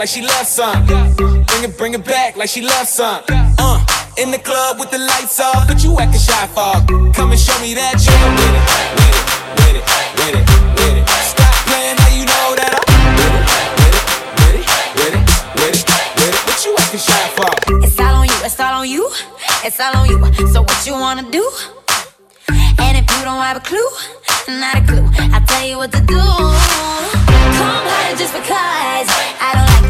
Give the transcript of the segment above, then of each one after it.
Like she loves some. Bring it, bring it back like she loves some. Uh, in the club with the lights off, but you acting shy for. Come and show me that you're with it, with it, with it, with it, with it. Stop playing now you know that I'm with it, with it, with it, with it, with it, with it. What you acting shy for? It's all on you, it's all on you, it's all on you. So what you wanna do? And if you don't have a clue, not a clue, I'll tell you what to do. Come harder just because I don't like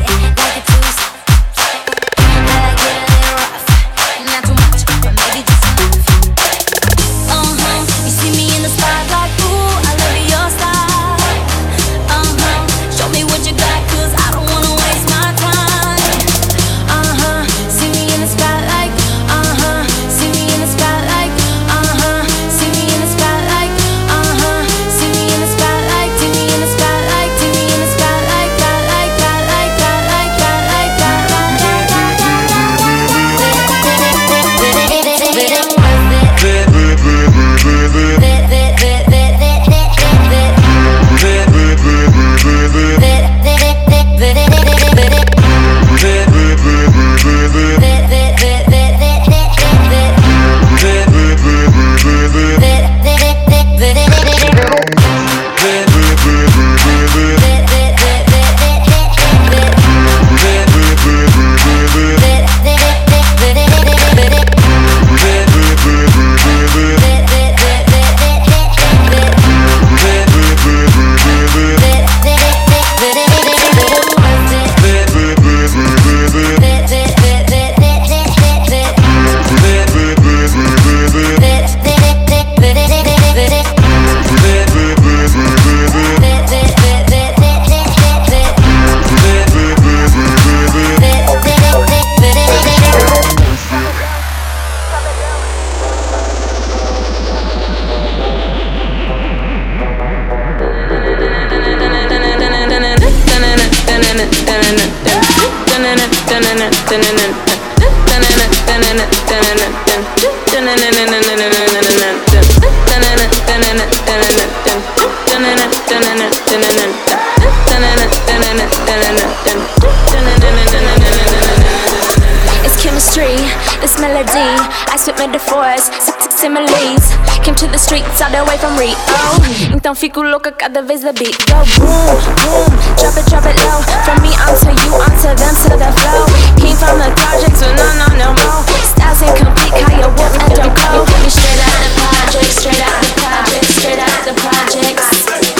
It's chemistry, this melody. I spit metaphors, si- si- similes. Came to the streets all the way from Rio. Então fico louca cada vez the beat go boom, boom. Drop it, drop it low. From me onto you, onto them, to the flow. Came from the projects, but no, no, no more. Styles incomplete, call your wolf go. Get me straight out the projects, straight out the projects, straight out the projects.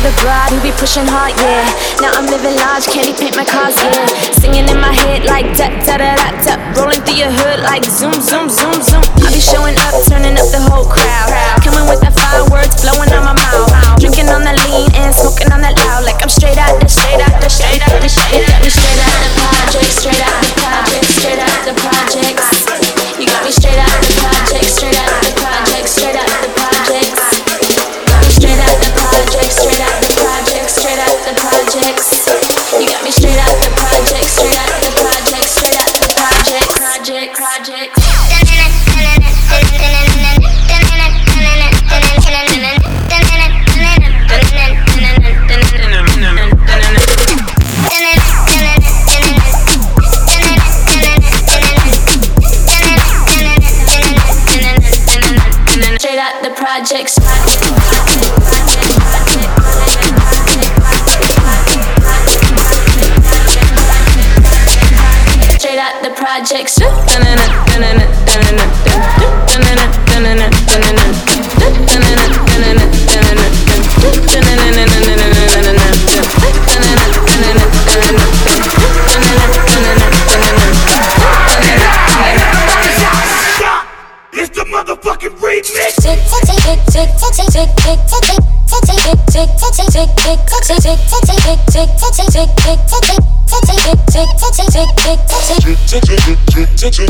the broad who be pushing hard, yeah. Now I'm living large, candy paint my cars, yeah. Singing in my head like da da da da da. Rolling through your hood like zoom zoom zoom zoom. I be showing up, turning up the whole crowd. Coming with the fireworks blowing on my mouth. Drinking on that lean and smoking on that loud, like I'm straight out the straight out the straight out the straight out the straight out the projects, straight out the projects, straight out the projects. You got me straight out the projects, straight out the to do. It's the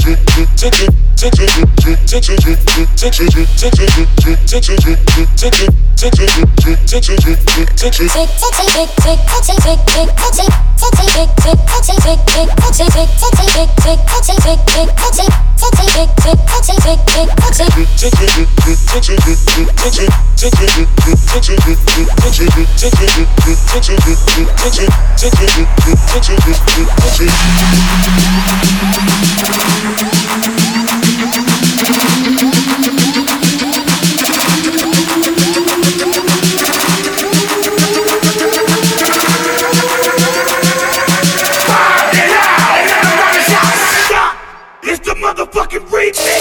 motherfucking remix.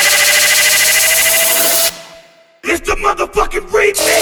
It's the motherfucking remix.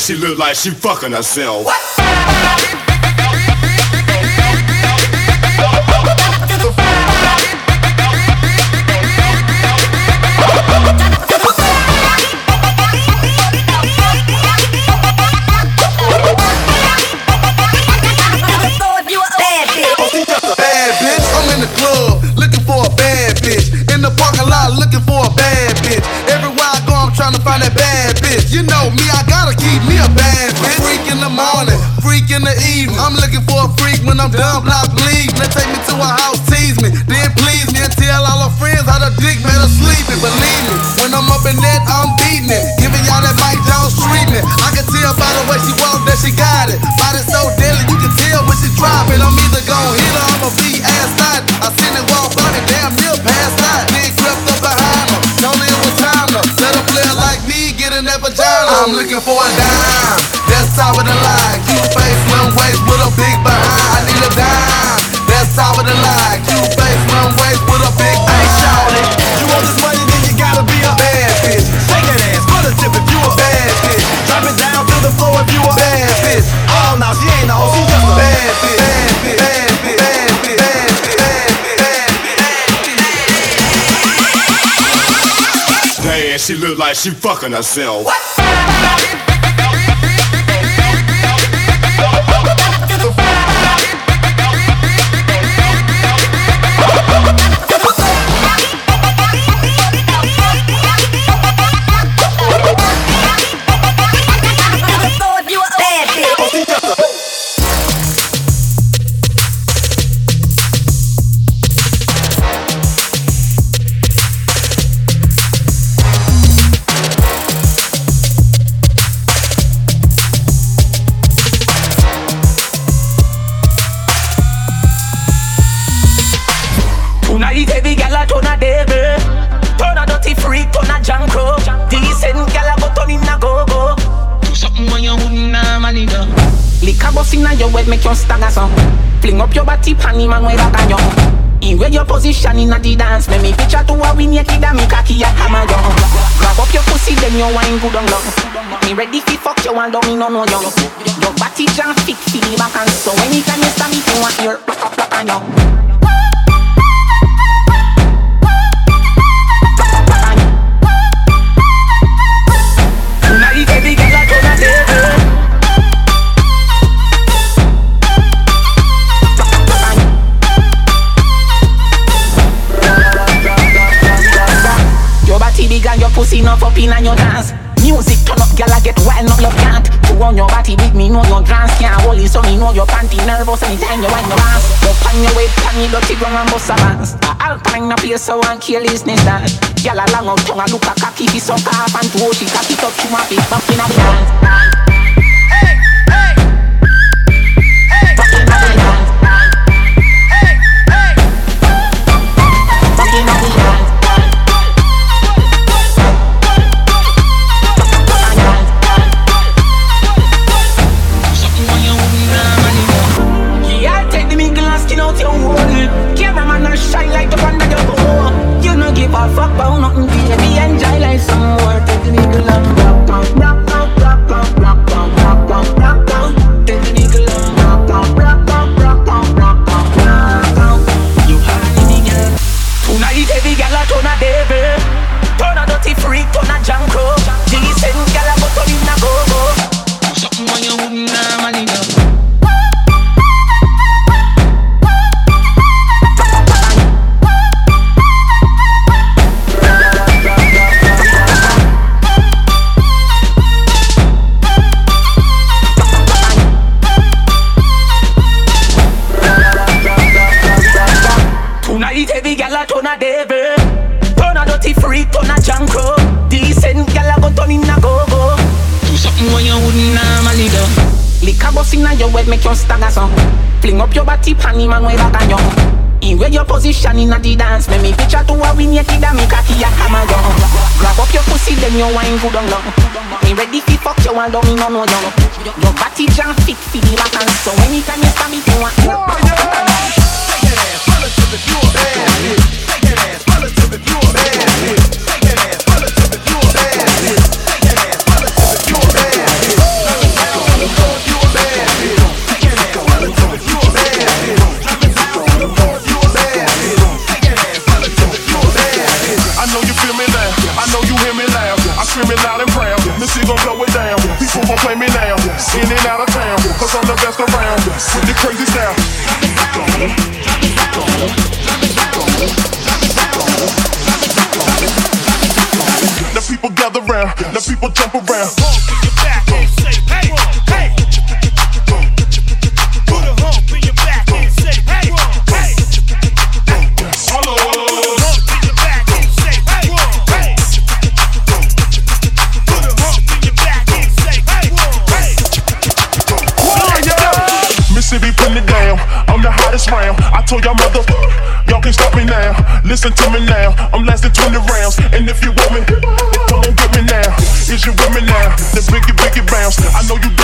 she look like she fucking herself. What? she look like she fucking herself. What? Bring up your body panty man way back and In where your position in a the dance. Let me picture to a win your kid and me cocky a hammer young Grab up your pussy then your wine good on long Me ready fi fuck you and don't me no no young Your body jam fit fi the back and so Anytime you stand me you want your plop plop plop and young See enough up in your dance. Music turn up, gala get wild, no love can't. Go on your body, big me know your dance, can't hold it, so me know your panty nervous anytime you want your ass. No pan your way, pan your dirty ground and bust a dance. I'll pan the place so and kill his nest dance. Gala long out tongue, I look a cocky, be so calf and two, she cocky top, she my feet, bumping a dance. inna the dance. Make me picture to a win naked and me cocky a hammer down Grab up your pussy then you wine good on now Me ready fi fuck you and love me no no down Your body jam fit fi the back and so anytime you stab me Listen to me now, I'm lasting 20 rounds. And if you want me, come on, get me now. Is you with me now? Then bring biggie rounds. I know you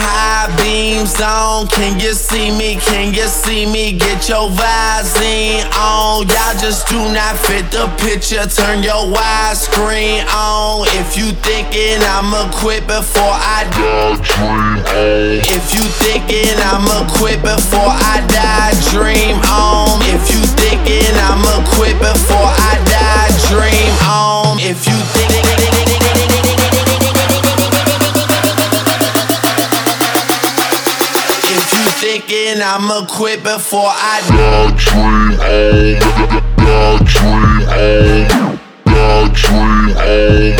high beams on. Can you see me? Can you see me? Get your Visine on. Y'all just do not fit the picture. Turn your widescreen on. If you thinking I'ma quit before I die, dream on. if you thinking I'ma quit before I die, dream on. If you thinking I'ma quit before I die, dream on. If you think chicken, I'ma quit before I die. Dream on, God dream on, God dream on,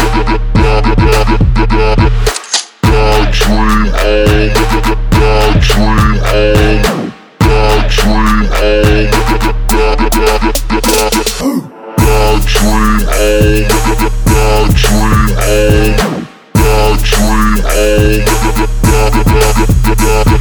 God dream on, God dream on, God dream on. Dream on, dream on.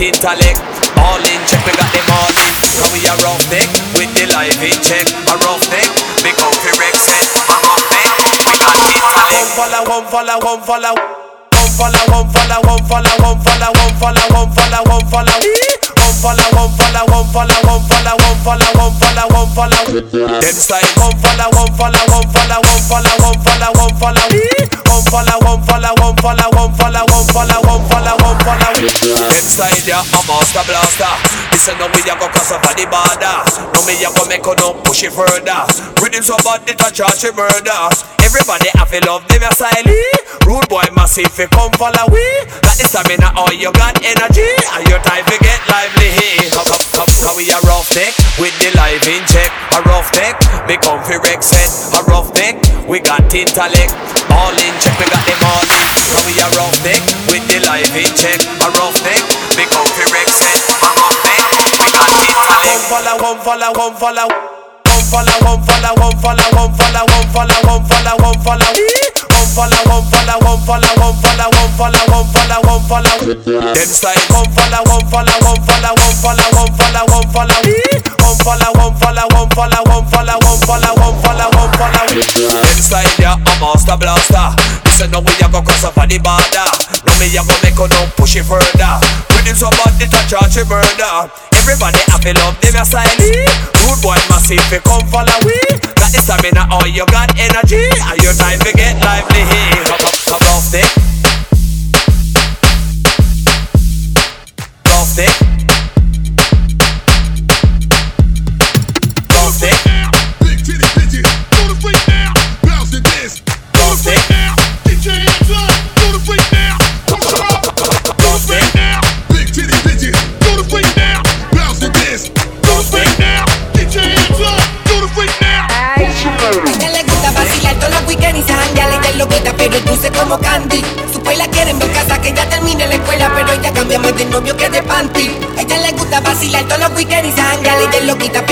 Intellect. All in check, we got them all in. Cause we a rough neck with the live in check. A rough neck, me comfy rec set. A rough we got intellect. Come follow, come follow, come follow. Come follow, come follow, come follow, come follow, come follow, come follow, come follow. Follow, come follow, come follow, come follow, come follow, come follow, come follow. Them style, come follow, come follow, come follow, come follow, come follow, come follow. Come follow, come follow, come follow, come follow, come follow, come follow, come follow. Them style, yeah, a master blaster. Listen, now we a go cross over the border. Now me a go make no push it further. Rhythm so bad it a charge murder. Everybody have to love them style. Rude boy massive, fi come follow we. Got the stamina, all you got energy, and your time to get lively. Come, come, come, come, we a rough neck with the live in check. A rough neck, me come fi wreck set. A rough neck, we got intellect. All in check, we got them all. Come we a rough neck with the live in check. A rough neck, me come fi wreck set. A rough neck, we got intellect. Come follow, come follow, come follow follow, one follow, one follow, one follow, one follow, one follow, one follow. One follow, one follow, one follow, one follow, one follow, one follow, one follow. Them side, one follow, one follow, one follow, one follow, one follow, one follow. One follow, one follow, one follow, one follow, one follow, one follow, one follow. Them side, yeah, a master blaster. Listen, now we a go cross up on the border. Now me a go make a no push it further. It's somebody to charge a murder. Everybody to love them your style. Rude boy massive, fi come follow we. Got the stamina, all you got energy, and your time to get lively. Come, come, come off it. Off it.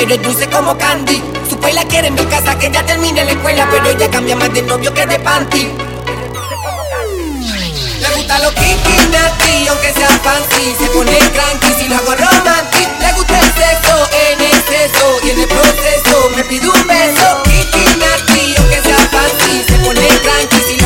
Pero es dulce como candy. Su la quiere en mi casa que ya termine la escuela pero ella cambia más de novio que de panty. Le gusta lo kinky, nasty, aunque sea fancy. Se pone cranky si lo hago romantic. Le gusta el sexo en exceso y en el proceso me pide un beso. Kinky, nasty, aunque sea fancy. Se pone cranky si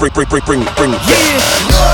bring, bring, bring, bring, bring it